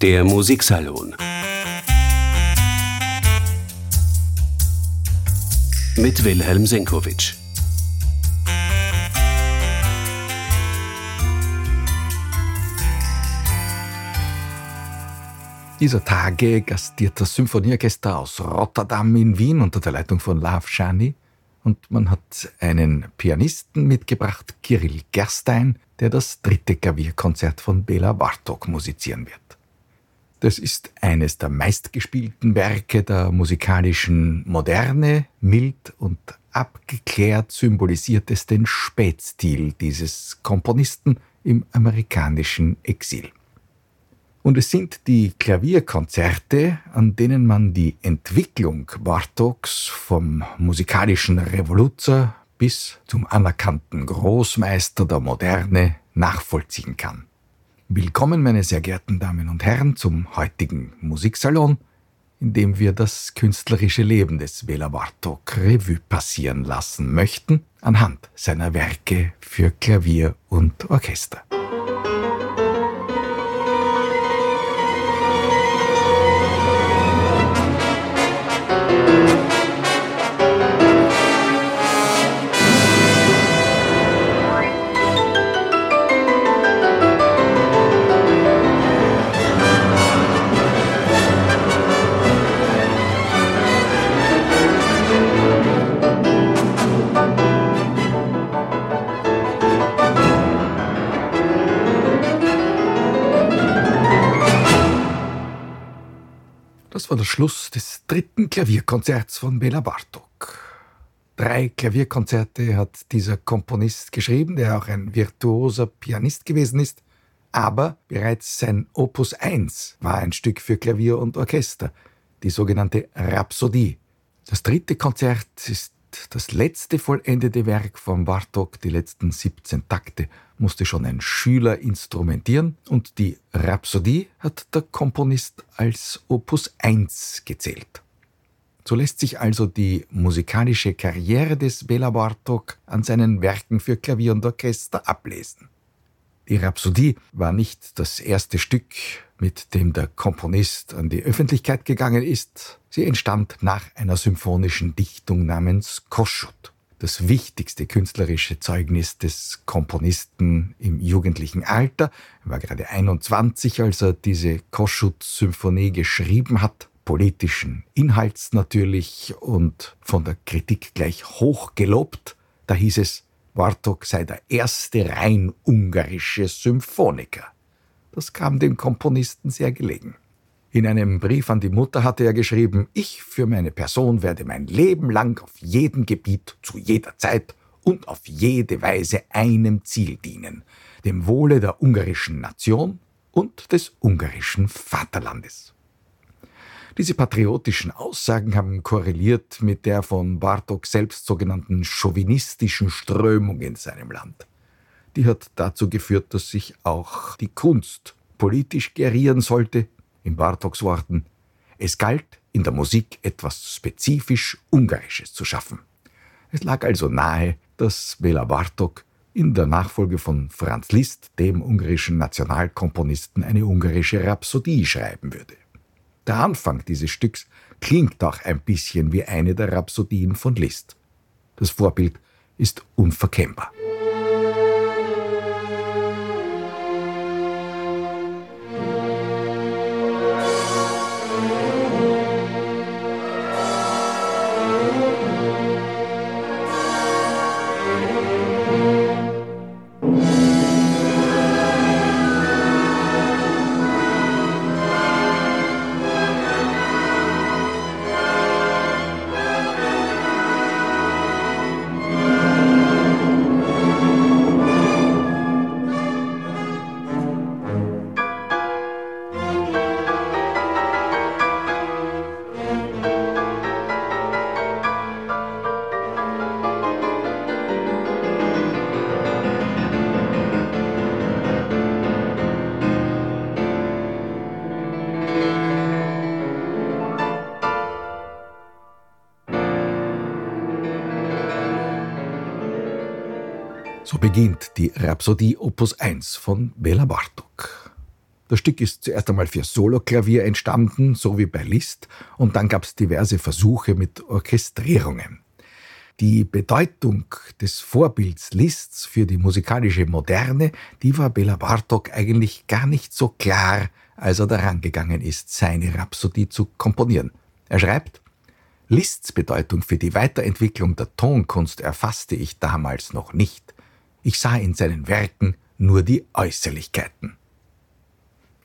Der Musiksalon mit Wilhelm Senkowitsch. Dieser Tage gastiert das Symphonieorchester aus Rotterdam in Wien unter der Leitung von Lav Shani und man hat einen Pianisten mitgebracht, Kirill Gerstein, der das dritte Klavierkonzert von Bela Bartok musizieren wird. Das ist eines der meistgespielten Werke der musikalischen Moderne, mild und abgeklärt symbolisiert es den Spätstil dieses Komponisten im amerikanischen Exil. Und es sind die Klavierkonzerte, an denen man die Entwicklung Bartoks vom musikalischen Revoluzer bis zum anerkannten Großmeister der Moderne nachvollziehen kann. Willkommen, meine sehr geehrten Damen und Herren, zum heutigen Musiksalon, in dem wir das künstlerische Leben des Bela Bartok Revue passieren lassen möchten, anhand seiner Werke für Klavier und Orchester. War der Schluss des dritten Klavierkonzerts von Bela Bartok. Drei Klavierkonzerte hat dieser Komponist geschrieben, der auch ein virtuoser Pianist gewesen ist, aber bereits sein Opus 1 war ein Stück für Klavier und Orchester, die sogenannte Rhapsodie. Das dritte Konzert ist das letzte vollendete Werk von Bartok, die letzten 17 Takte, musste schon ein Schüler instrumentieren und die Rhapsodie hat der Komponist als Opus 1 gezählt. So lässt sich also die musikalische Karriere des Bela Bartok an seinen Werken für Klavier und Orchester ablesen. Die Rhapsodie war nicht das erste Stück, mit dem der Komponist an die Öffentlichkeit gegangen ist. Sie entstand nach einer symphonischen Dichtung namens Koschut, das wichtigste künstlerische Zeugnis des Komponisten im jugendlichen Alter. Er war gerade 21, als er diese Koschut-Symphonie geschrieben hat. Politischen Inhalts natürlich und von der Kritik gleich hoch gelobt. Da hieß es, Bartok sei der erste rein ungarische Symphoniker. Das kam dem Komponisten sehr gelegen. In einem Brief an die Mutter hatte er geschrieben, ich für meine Person werde mein Leben lang auf jedem Gebiet, zu jeder Zeit und auf jede Weise einem Ziel dienen, dem Wohle der ungarischen Nation und des ungarischen Vaterlandes. Diese patriotischen Aussagen haben korreliert mit der von Bartok selbst sogenannten chauvinistischen Strömung in seinem Land. Die hat dazu geführt, dass sich auch die Kunst politisch gerieren sollte, in Bartoks Worten. Es galt, in der Musik etwas spezifisch Ungarisches zu schaffen. Es lag also nahe, dass Bela Bartok in der Nachfolge von Franz Liszt, dem ungarischen Nationalkomponisten, eine ungarische Rhapsodie schreiben würde. Der Anfang dieses Stücks klingt auch ein bisschen wie eine der Rhapsodien von Liszt. Das Vorbild ist unverkennbar. So beginnt die Rhapsodie Opus 1 von Bela Bartok. Das Stück ist zuerst einmal für Soloklavier entstanden, so wie bei Liszt, und dann gab es diverse Versuche mit Orchestrierungen. Die Bedeutung des Vorbilds Liszt's für die musikalische Moderne, die war Bela Bartok eigentlich gar nicht so klar, als er daran gegangen ist, seine Rhapsodie zu komponieren. Er schreibt, Liszt's Bedeutung für die Weiterentwicklung der Tonkunst erfasste ich damals noch nicht. Ich sah in seinen Werken nur die Äußerlichkeiten.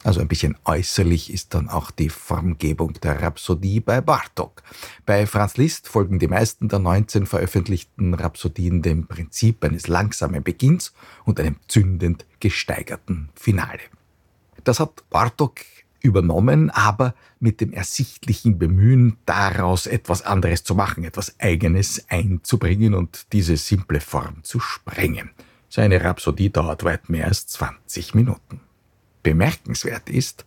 Also ein bisschen äußerlich ist dann auch die Formgebung der Rhapsodie bei Bartok. Bei Franz Liszt folgen die meisten der 19 veröffentlichten Rhapsodien dem Prinzip eines langsamen Beginns und einem zündend gesteigerten Finale. Das hat Bartok übernommen, aber mit dem ersichtlichen Bemühen, daraus etwas anderes zu machen, etwas Eigenes einzubringen und diese simple Form zu sprengen. Seine Rhapsodie dauert weit mehr als 20 Minuten. Bemerkenswert ist,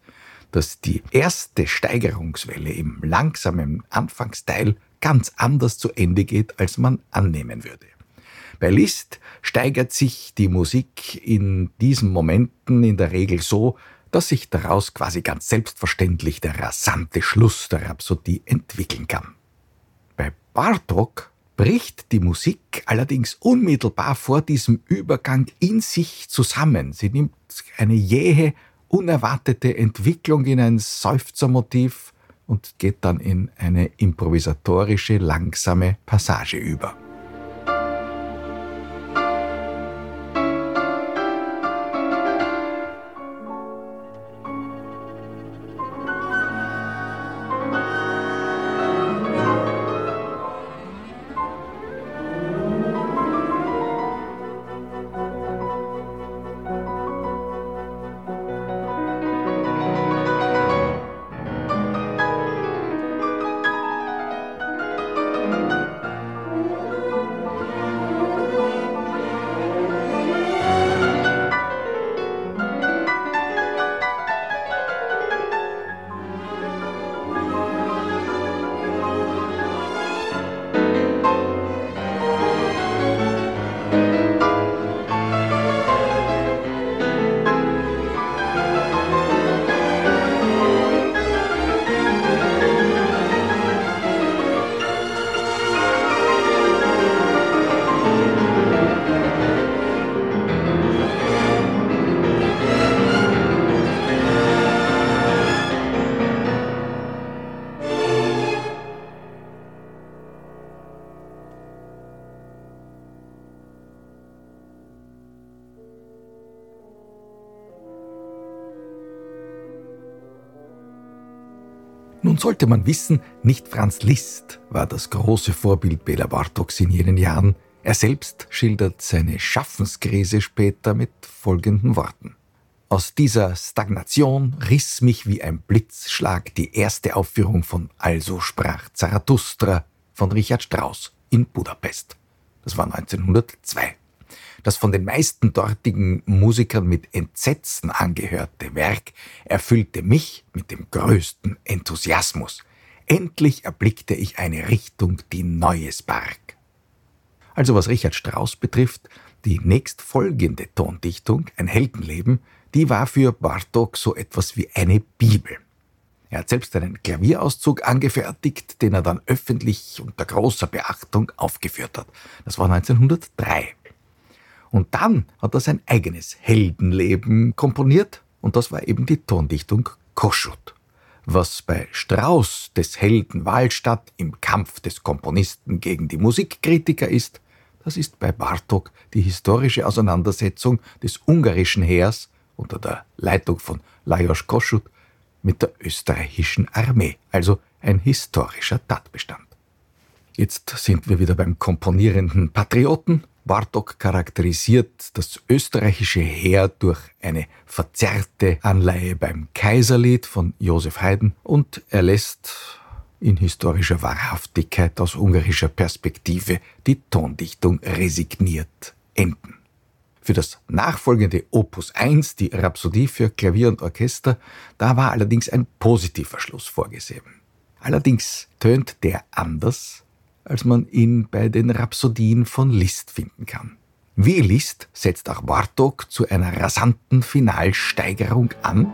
dass die erste Steigerungswelle im langsamen Anfangsteil ganz anders zu Ende geht, als man annehmen würde. Bei Liszt steigert sich die Musik in diesen Momenten in der Regel so, dass sich daraus quasi ganz selbstverständlich der rasante Schluss der Rhapsodie entwickeln kann. Bei Bartok bricht die Musik allerdings unmittelbar vor diesem Übergang in sich zusammen. Sie nimmt eine jähe, unerwartete Entwicklung in ein Seufzermotiv und geht dann in eine improvisatorische, langsame Passage über. Sollte man wissen, nicht Franz Liszt war das große Vorbild Bela Bartoks in jenen Jahren. Er selbst schildert seine Schaffenskrise später mit folgenden Worten. Aus dieser Stagnation riss mich wie ein Blitzschlag die erste Aufführung von Also sprach Zarathustra von Richard Strauss in Budapest. Das war 1902. Das von den meisten dortigen Musikern mit Entsetzen angehörte Werk erfüllte mich mit dem größten Enthusiasmus. Endlich erblickte ich eine Richtung, die Neues barg. Also was Richard Strauss betrifft, die nächstfolgende Tondichtung, ein Heldenleben, die war für Bartok so etwas wie eine Bibel. Er hat selbst einen Klavierauszug angefertigt, den er dann öffentlich unter großer Beachtung aufgeführt hat. Das war 1903. Und dann hat er sein eigenes Heldenleben komponiert und das war eben die Tondichtung Koschut. Was bei Strauss des Helden Wahlstatt im Kampf des Komponisten gegen die Musikkritiker ist, das ist bei Bartok die historische Auseinandersetzung des ungarischen Heers unter der Leitung von Lajos Kossuth mit der österreichischen Armee, also ein historischer Tatbestand. Jetzt sind wir wieder beim komponierenden Patrioten Bartok charakterisiert das österreichische Heer durch eine verzerrte Anleihe beim Kaiserlied von Josef Haydn und er lässt in historischer Wahrhaftigkeit aus ungarischer Perspektive die Tondichtung resigniert enden. Für das nachfolgende Opus 1, die Rhapsodie für Klavier und Orchester, da war allerdings ein positiver Schluss vorgesehen. Allerdings tönt der anders als man ihn bei den Rhapsodien von Liszt finden kann. Wie Liszt setzt auch Bartok zu einer rasanten Finalsteigerung an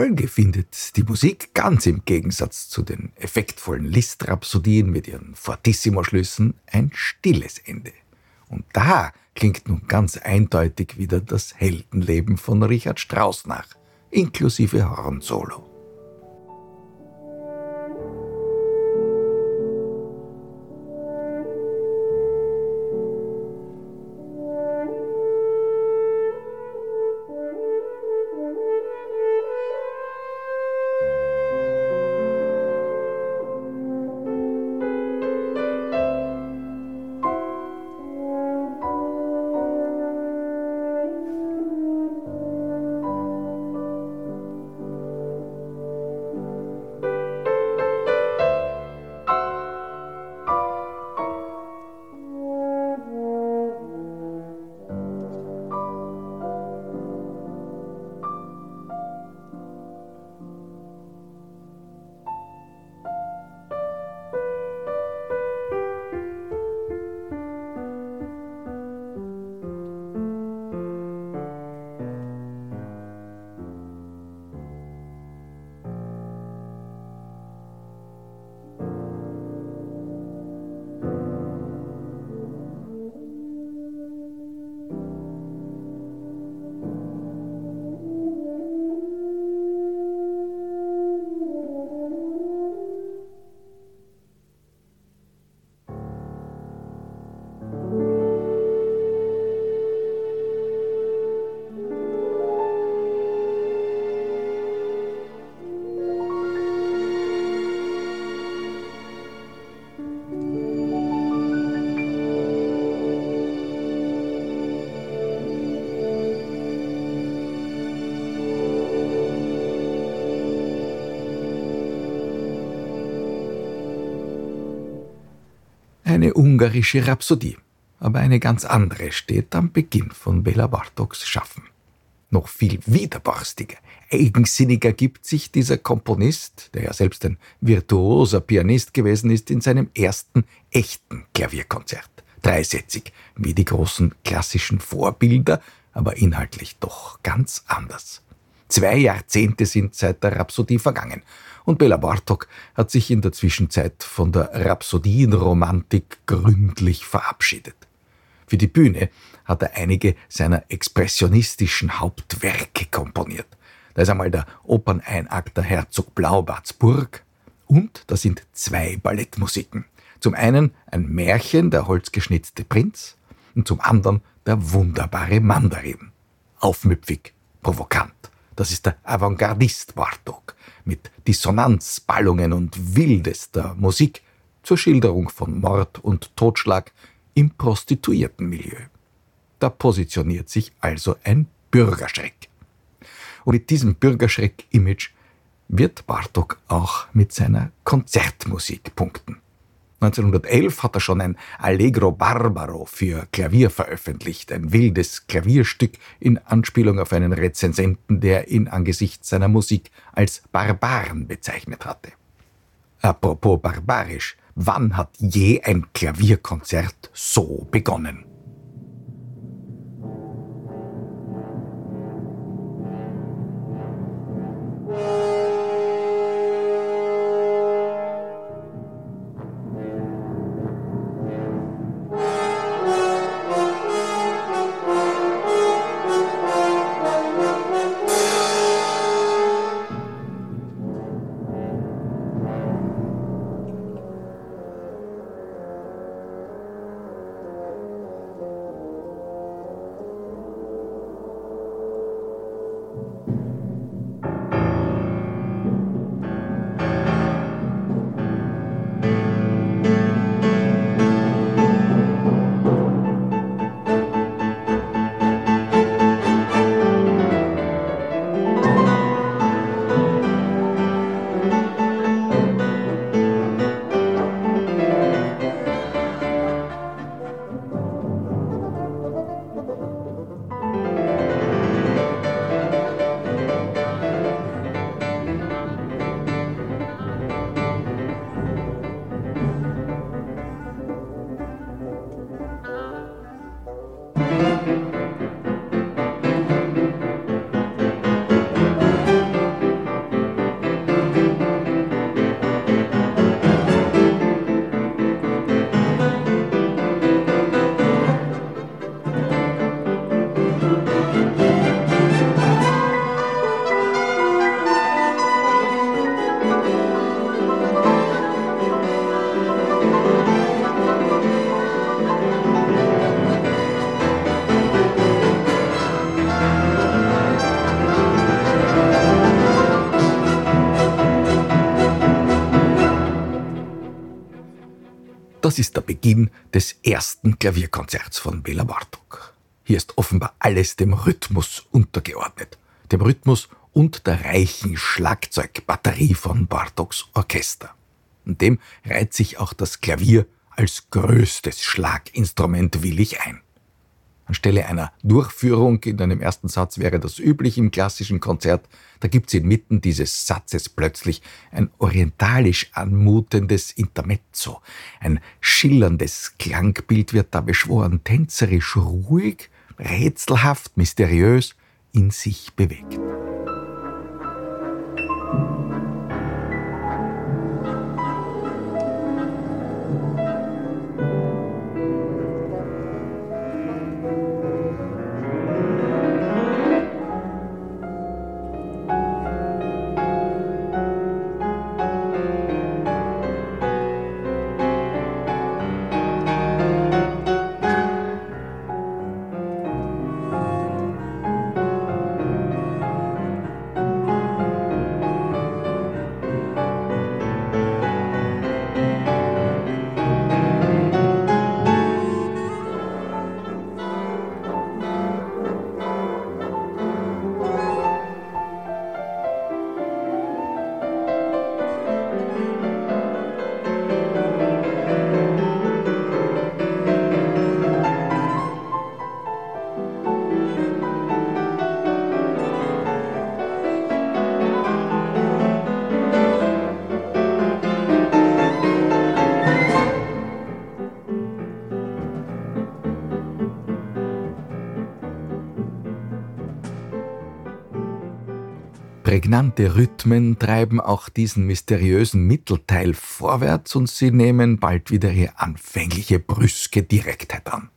Folge findet die Musik ganz im Gegensatz zu den effektvollen Liszt-Rhapsodien mit ihren Fortissimo-Schlüssen ein stilles Ende. Und da klingt nun ganz eindeutig wieder das Heldenleben von Richard Strauss nach, inklusive Hornsolo. Eine ungarische Rhapsodie, aber eine ganz andere steht am Beginn von Bela Bartoks Schaffen. Noch viel widerborstiger, eigensinniger gibt sich dieser Komponist, der ja selbst ein virtuoser Pianist gewesen ist, in seinem ersten echten Klavierkonzert. Dreisätzig, wie die großen klassischen Vorbilder, aber inhaltlich doch ganz anders. Zwei Jahrzehnte sind seit der Rhapsodie vergangen und Bela Bartok hat sich in der Zwischenzeit von der Rhapsodienromantik gründlich verabschiedet. Für die Bühne hat er einige seiner expressionistischen Hauptwerke komponiert. Da ist einmal der Operneinakt der Herzog Blaubartsburg und da sind zwei Ballettmusiken. Zum einen ein Märchen, der holzgeschnitzte Prinz, und zum anderen der wunderbare Mandarin. Aufmüpfig, provokant. Das ist der Avantgardist Bartok mit Dissonanzballungen und wildester Musik zur Schilderung von Mord und Totschlag im Prostituiertenmilieu. Da positioniert sich also ein Bürgerschreck. Und mit diesem Bürgerschreck-Image wird Bartok auch mit seiner Konzertmusik punkten. 1911 hat er schon ein Allegro Barbaro für Klavier veröffentlicht, ein wildes Klavierstück in Anspielung auf einen Rezensenten, der ihn angesichts seiner Musik als Barbaren bezeichnet hatte. Apropos barbarisch, wann hat je ein Klavierkonzert so begonnen? Beginn des ersten Klavierkonzerts von Bela Bartok. Hier ist offenbar alles dem Rhythmus untergeordnet. Dem Rhythmus und der reichen Schlagzeugbatterie von Bartoks Orchester. Und dem reiht sich auch das Klavier als größtes Schlaginstrument willig ein. Anstelle einer Durchführung in einem ersten Satz wäre das üblich im klassischen Konzert. Da gibt es inmitten dieses Satzes plötzlich ein orientalisch anmutendes Intermezzo. Ein schillerndes Klangbild wird da beschworen, tänzerisch ruhig, rätselhaft, mysteriös in sich bewegt. Prägnante Rhythmen treiben auch diesen mysteriösen Mittelteil vorwärts und sie nehmen bald wieder ihre anfängliche brüske Direktheit an.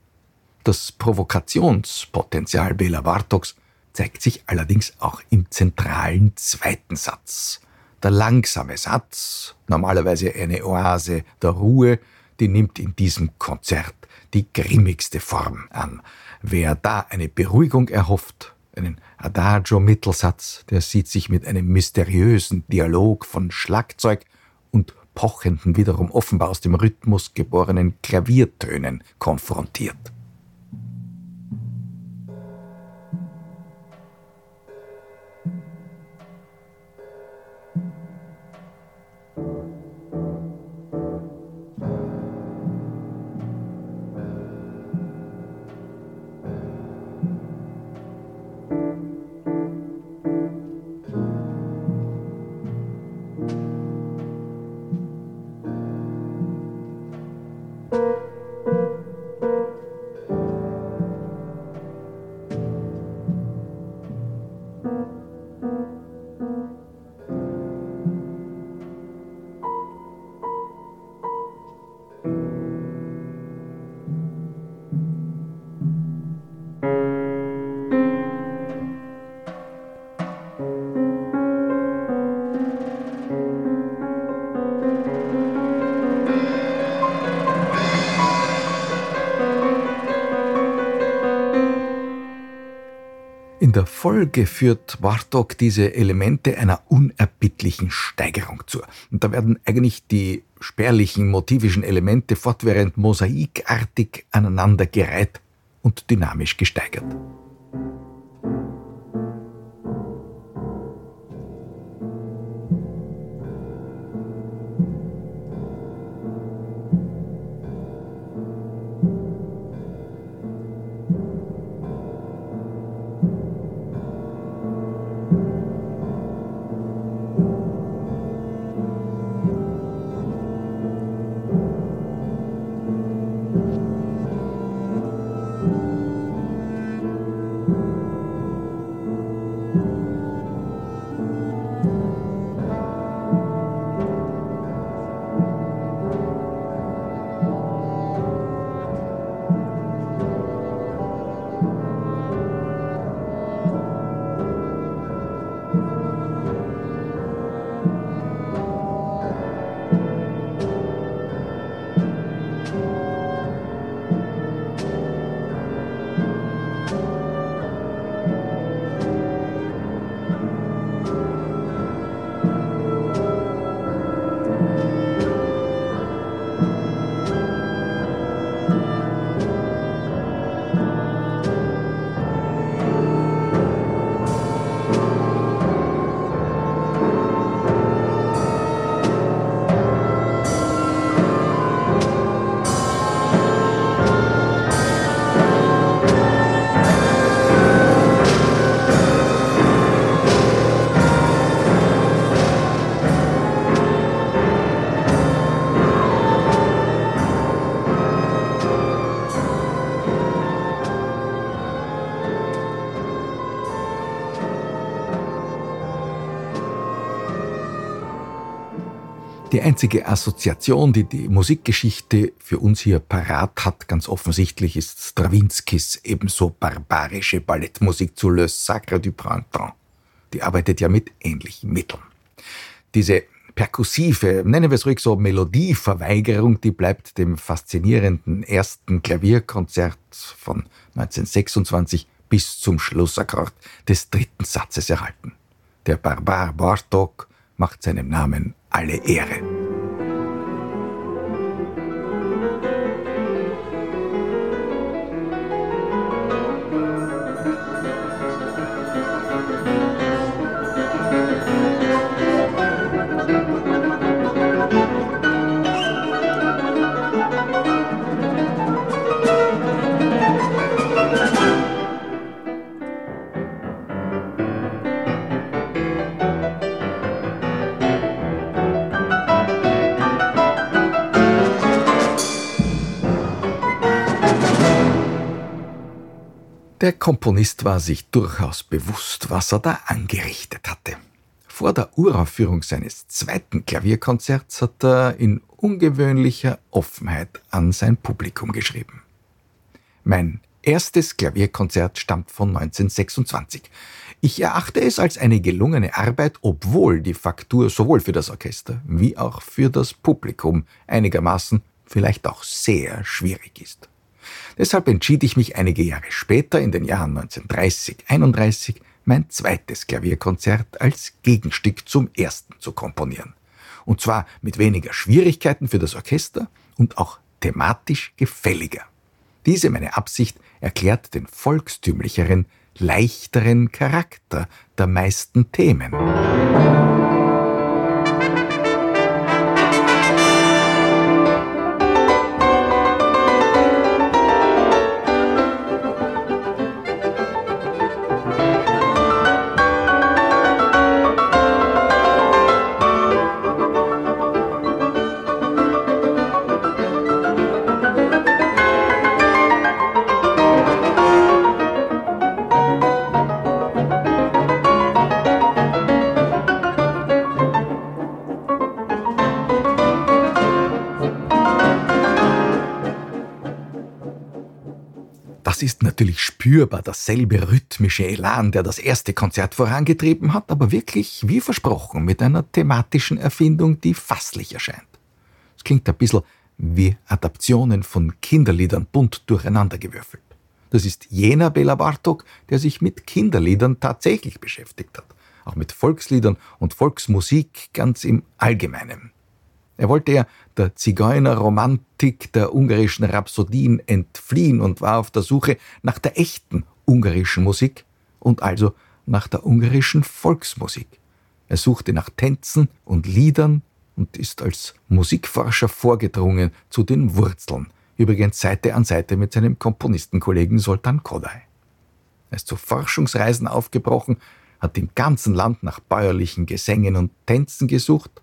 Das Provokationspotenzial Bela Bartoks zeigt sich allerdings auch im zentralen zweiten Satz. Der langsame Satz, normalerweise eine Oase der Ruhe, die nimmt in diesem Konzert die grimmigste Form an. Wer da eine Beruhigung erhofft, einen Adagio-Mittelsatz, der sieht sich mit einem mysteriösen Dialog von Schlagzeug und pochenden, wiederum offenbar aus dem Rhythmus geborenen Klaviertönen konfrontiert. In der Folge führt Bartok diese Elemente einer unerbittlichen Steigerung zu. Und da werden eigentlich die spärlichen motivischen Elemente fortwährend mosaikartig aneinandergereiht und dynamisch gesteigert. Die einzige Assoziation, die die Musikgeschichte für uns hier parat hat, ganz offensichtlich, ist Strawinskys ebenso barbarische Ballettmusik zu Le Sacre du Printemps. Die arbeitet ja mit ähnlichen Mitteln. Diese perkussive, nennen wir es ruhig so, Melodieverweigerung, die bleibt dem faszinierenden ersten Klavierkonzert von 1926 bis zum Schlussakkord des dritten Satzes erhalten. Der Barbar Bartok macht seinem Namen alle Ehre. Der Komponist war sich durchaus bewusst, was er da angerichtet hatte. Vor der Uraufführung seines zweiten Klavierkonzerts hat er in ungewöhnlicher Offenheit an sein Publikum geschrieben. Mein erstes Klavierkonzert stammt von 1926. Ich erachte es als eine gelungene Arbeit, obwohl die Faktur sowohl für das Orchester wie auch für das Publikum einigermaßen, vielleicht auch sehr schwierig ist. Deshalb entschied ich mich einige Jahre später, in den Jahren 1930, 31, mein zweites Klavierkonzert als Gegenstück zum ersten zu komponieren. Und zwar mit weniger Schwierigkeiten für das Orchester und auch thematisch gefälliger. Diese meine Absicht erklärt den volkstümlicheren, leichteren Charakter der meisten Themen. Spürbar dasselbe rhythmische Elan, der das erste Konzert vorangetrieben hat, aber wirklich, wie versprochen, mit einer thematischen Erfindung, die fasslich erscheint. Es klingt ein bisschen wie Adaptionen von Kinderliedern bunt durcheinandergewürfelt. Das ist jener Bela Bartok, der sich mit Kinderliedern tatsächlich beschäftigt hat, auch mit Volksliedern und Volksmusik ganz im Allgemeinen. Er wollte ja der Zigeunerromantik der ungarischen Rhapsodien entfliehen und war auf der Suche nach der echten ungarischen Musik und also nach der ungarischen Volksmusik. Er suchte nach Tänzen und Liedern und ist als Musikforscher vorgedrungen zu den Wurzeln, übrigens Seite an Seite mit seinem Komponistenkollegen Soltan Kodai. Er ist zu Forschungsreisen aufgebrochen, hat im ganzen Land nach bäuerlichen Gesängen und Tänzen gesucht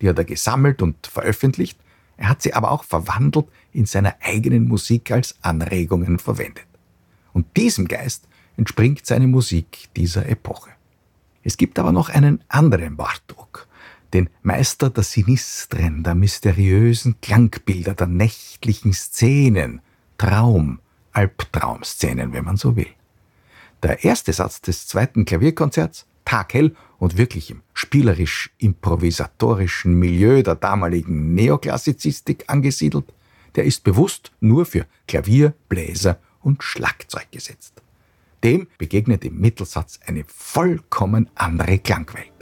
die hat er gesammelt und veröffentlicht, er hat sie aber auch verwandelt in seiner eigenen Musik als Anregungen verwendet. Und diesem Geist entspringt seine Musik dieser Epoche. Es gibt aber noch einen anderen Bartok, den Meister der Sinistren, der mysteriösen Klangbilder, der nächtlichen Szenen, Traum, Albtraumszenen, wenn man so will. Der erste Satz des zweiten Klavierkonzerts, taghell und wirklich im spielerisch-improvisatorischen Milieu der damaligen Neoklassizistik angesiedelt, der ist bewusst nur für Klavier, Bläser und Schlagzeug gesetzt. Dem begegnet im Mittelsatz eine vollkommen andere Klangwelt.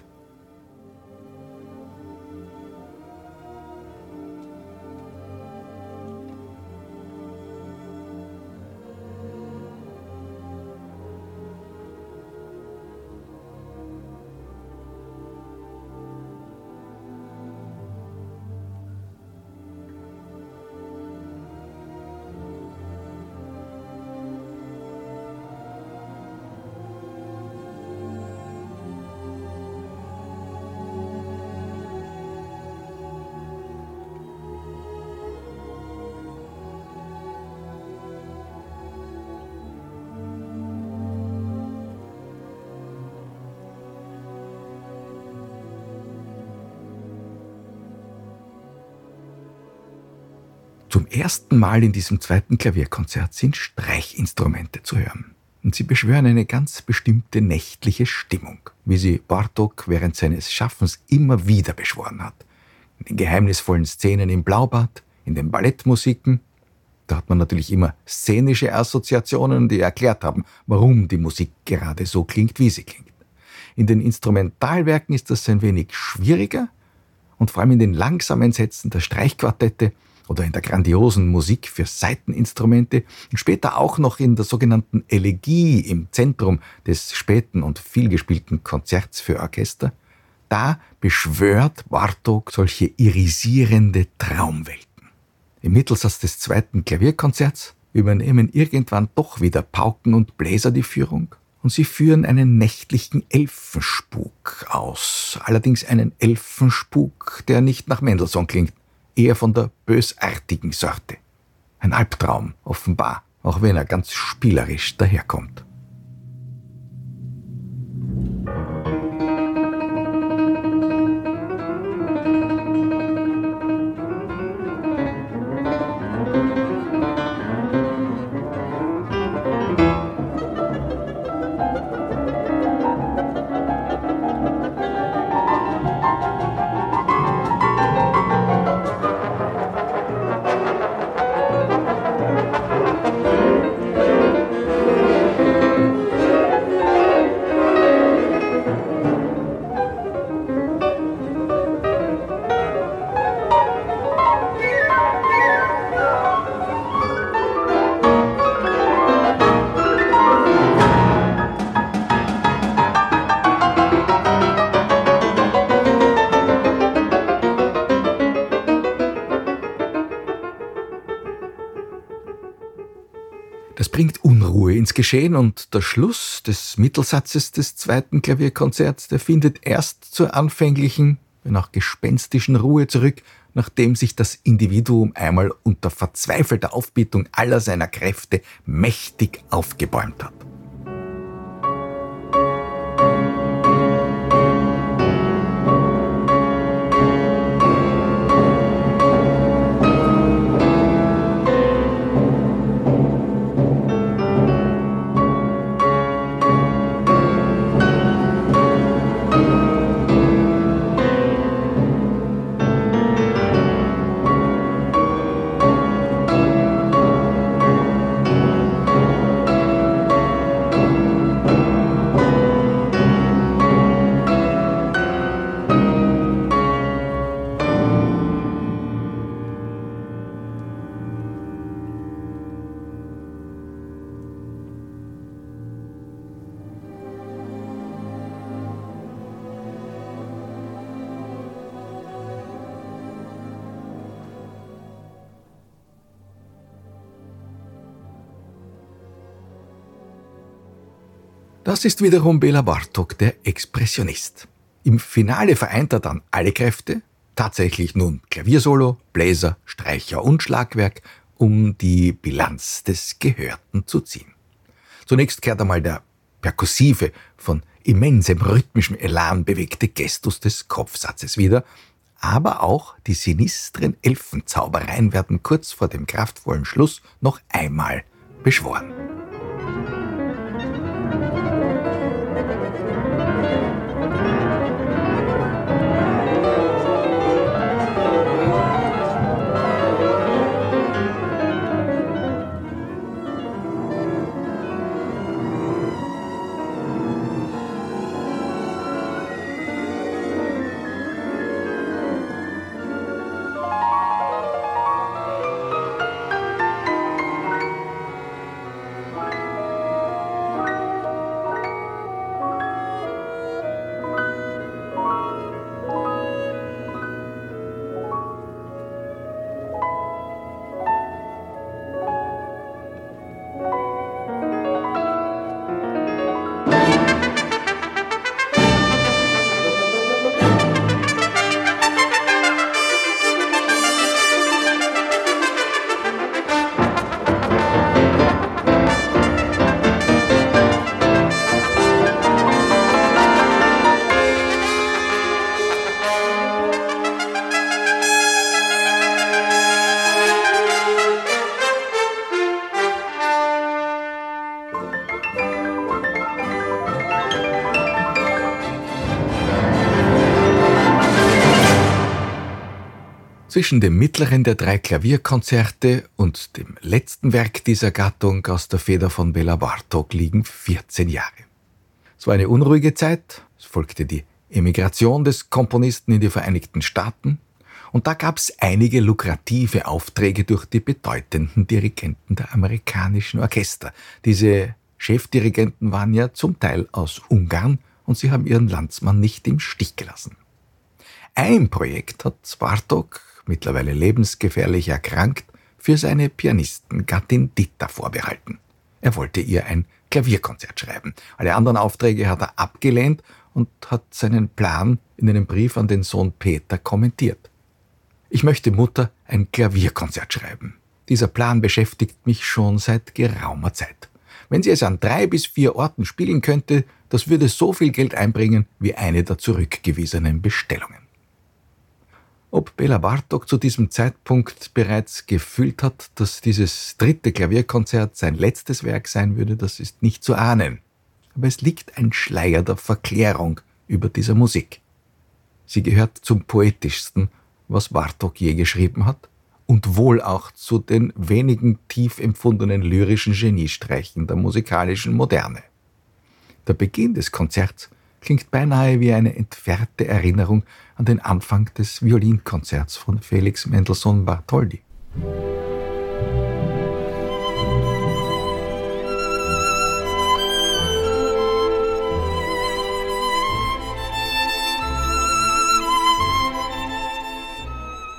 Ersten Mal in diesem zweiten Klavierkonzert sind Streichinstrumente zu hören. Und sie beschwören eine ganz bestimmte nächtliche Stimmung, wie sie Bartok während seines Schaffens immer wieder beschworen hat. In den geheimnisvollen Szenen im Blaubad, in den Ballettmusiken, da hat man natürlich immer szenische Assoziationen, die erklärt haben, warum die Musik gerade so klingt, wie sie klingt. In den Instrumentalwerken ist das ein wenig schwieriger und vor allem in den langsamen Sätzen der Streichquartette oder in der grandiosen Musik für Saiteninstrumente und später auch noch in der sogenannten Elegie im Zentrum des späten und vielgespielten Konzerts für Orchester, da beschwört Bartok solche irisierende Traumwelten. Im Mittelsatz des zweiten Klavierkonzerts übernehmen irgendwann doch wieder Pauken und Bläser die Führung und sie führen einen nächtlichen Elfenspuk aus. Allerdings einen Elfenspuk, der nicht nach Mendelssohn klingt, eher von der bösartigen Sorte. Ein Albtraum, offenbar, auch wenn er ganz spielerisch daherkommt. Geschehen und der Schluss des Mittelsatzes des zweiten Klavierkonzerts, der findet erst zur anfänglichen, wenn auch gespenstischen Ruhe zurück, nachdem sich das Individuum einmal unter verzweifelter Aufbietung aller seiner Kräfte mächtig aufgebäumt hat. Das ist wiederum Bela Bartok, der Expressionist. Im Finale vereint er dann alle Kräfte, tatsächlich nun Klaviersolo, Bläser, Streicher und Schlagwerk, um die Bilanz des Gehörten zu ziehen. Zunächst kehrt einmal der perkussive, von immensem rhythmischem Elan bewegte Gestus des Kopfsatzes wieder, aber auch die sinistren Elfenzaubereien werden kurz vor dem kraftvollen Schluss noch einmal beschworen. Zwischen dem mittleren der drei Klavierkonzerte und dem letzten Werk dieser Gattung aus der Feder von Bela Bartok liegen 14 Jahre. Es war eine unruhige Zeit, es folgte die Emigration des Komponisten in die Vereinigten Staaten und da gab es einige lukrative Aufträge durch die bedeutenden Dirigenten der amerikanischen Orchester. Diese Chefdirigenten waren ja zum Teil aus Ungarn und sie haben ihren Landsmann nicht im Stich gelassen. Ein Projekt hat Spartok mittlerweile lebensgefährlich erkrankt, für seine Pianistengattin Dita vorbehalten. Er wollte ihr ein Klavierkonzert schreiben. Alle anderen Aufträge hat er abgelehnt und hat seinen Plan in einem Brief an den Sohn Peter kommentiert. Ich möchte Mutter ein Klavierkonzert schreiben. Dieser Plan beschäftigt mich schon seit geraumer Zeit. Wenn sie es an drei bis vier Orten spielen könnte, das würde so viel Geld einbringen wie eine der zurückgewiesenen Bestellungen. Ob Bela Bartok zu diesem Zeitpunkt bereits gefühlt hat, dass dieses dritte Klavierkonzert sein letztes Werk sein würde, das ist nicht zu ahnen. Aber es liegt ein Schleier der Verklärung über dieser Musik. Sie gehört zum poetischsten, was Bartok je geschrieben hat, und wohl auch zu den wenigen tief empfundenen lyrischen Geniestreichen der musikalischen Moderne. Der Beginn des Konzerts klingt beinahe wie eine entfernte Erinnerung an den Anfang des Violinkonzerts von Felix Mendelssohn Bartholdy.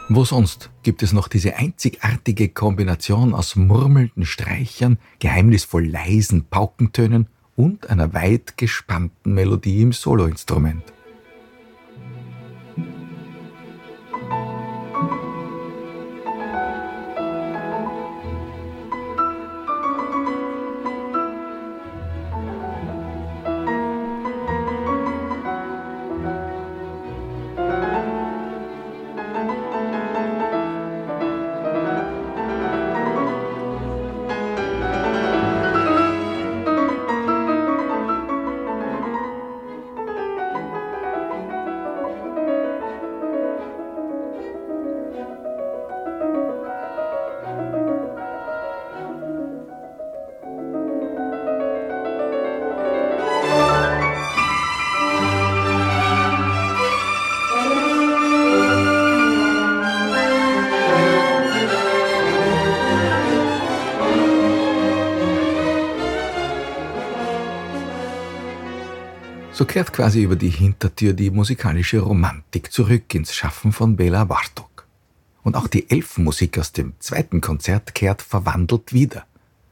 Wo sonst gibt es noch diese einzigartige Kombination aus murmelnden Streichern, geheimnisvoll leisen Paukentönen und einer weit gespannten Melodie im Soloinstrument. So kehrt quasi über die Hintertür die musikalische Romantik zurück ins Schaffen von Bela Bartok. Und auch die Elfenmusik aus dem zweiten Konzert kehrt verwandelt wieder.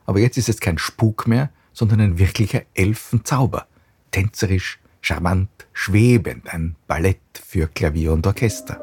Aber jetzt ist es kein Spuk mehr, sondern ein wirklicher Elfenzauber. Tänzerisch, charmant, schwebend, ein Ballett für Klavier und Orchester.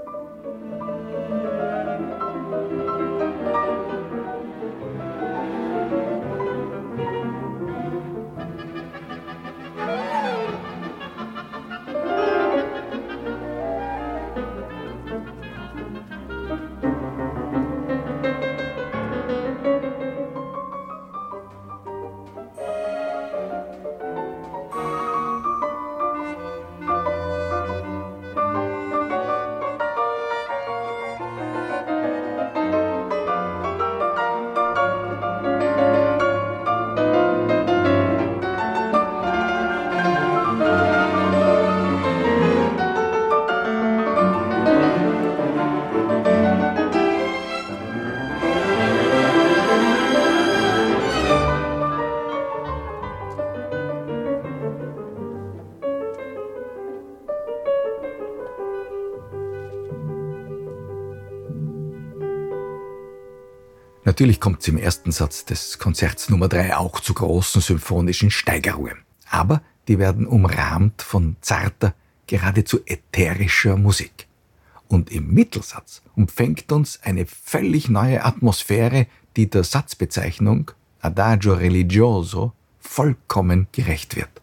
Natürlich kommt es im ersten Satz des Konzerts Nummer 3 auch zu großen symphonischen Steigerungen. Aber die werden umrahmt von zarter, geradezu ätherischer Musik. Und im Mittelsatz umfängt uns eine völlig neue Atmosphäre, die der Satzbezeichnung Adagio religioso vollkommen gerecht wird.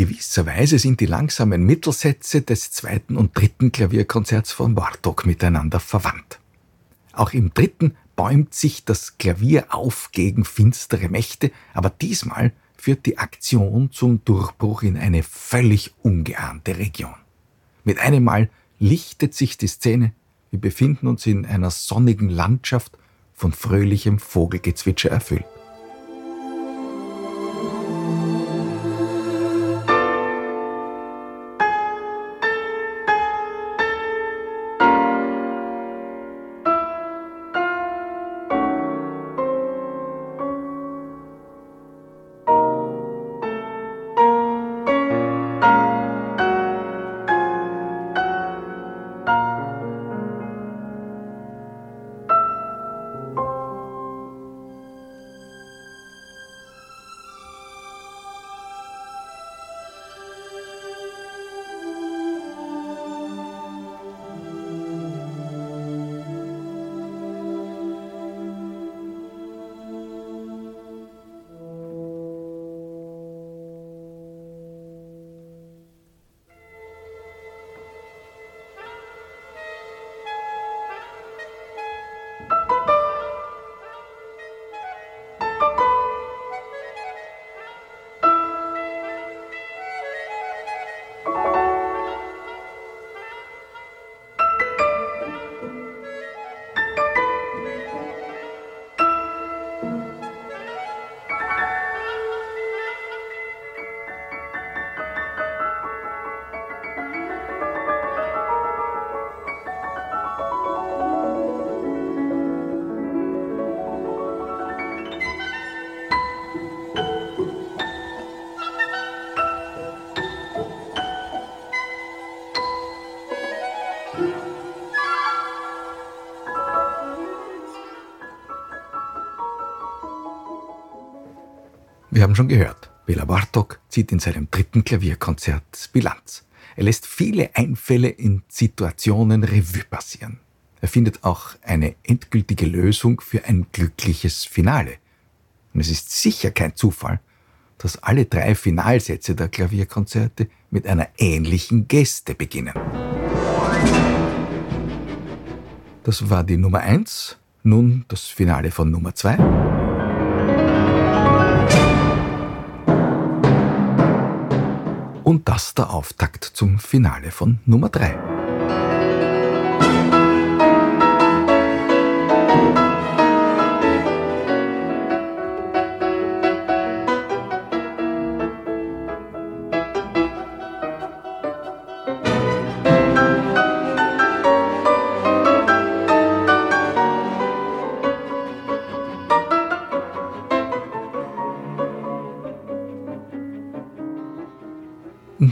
Gewisser Weise sind die langsamen Mittelsätze des zweiten und dritten Klavierkonzerts von Bartok miteinander verwandt. Auch im dritten bäumt sich das Klavier auf gegen finstere Mächte, aber diesmal führt die Aktion zum Durchbruch in eine völlig ungeahnte Region. Mit einem Mal lichtet sich die Szene, wir befinden uns in einer sonnigen Landschaft von fröhlichem Vogelgezwitscher erfüllt. Wir haben schon gehört, Bela Bartok zieht in seinem dritten Klavierkonzert Bilanz. Er lässt viele Einfälle in Situationen Revue passieren. Er findet auch eine endgültige Lösung für ein glückliches Finale. Und es ist sicher kein Zufall, dass alle drei Finalsätze der Klavierkonzerte mit einer ähnlichen Geste beginnen. Das war die Nummer eins. nun das Finale von Nummer zwei. Und das der Auftakt zum Finale von Nummer 3.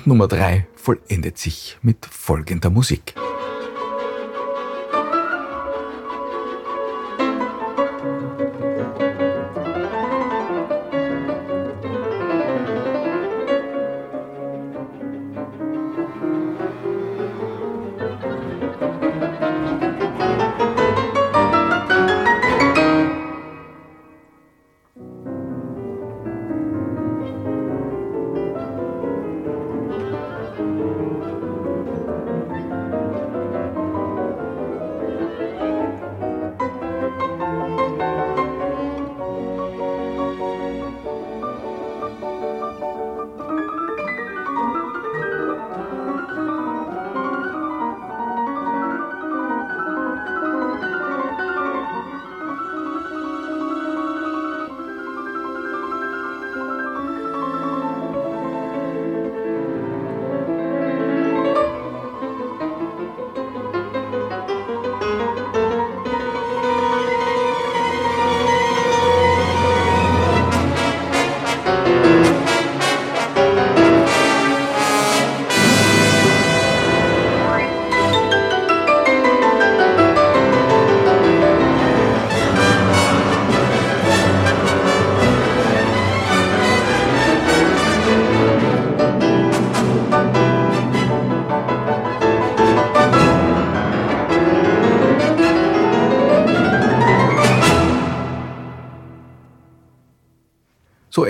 Nummer 3 vollendet sich mit folgender Musik.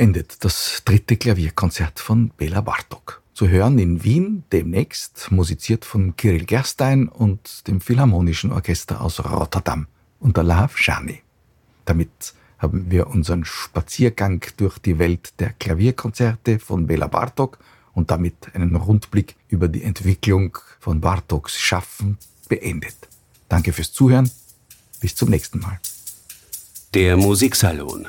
So endet das dritte Klavierkonzert von Bela Bartok. Zu hören in Wien demnächst, musiziert von Kirill Gerstein und dem Philharmonischen Orchester aus Rotterdam unter Lahav Shani. Damit haben wir unseren Spaziergang durch die Welt der Klavierkonzerte von Bela Bartok und damit einen Rundblick über die Entwicklung von Bartoks Schaffen beendet. Danke fürs Zuhören. Bis zum nächsten Mal. Der Musiksalon.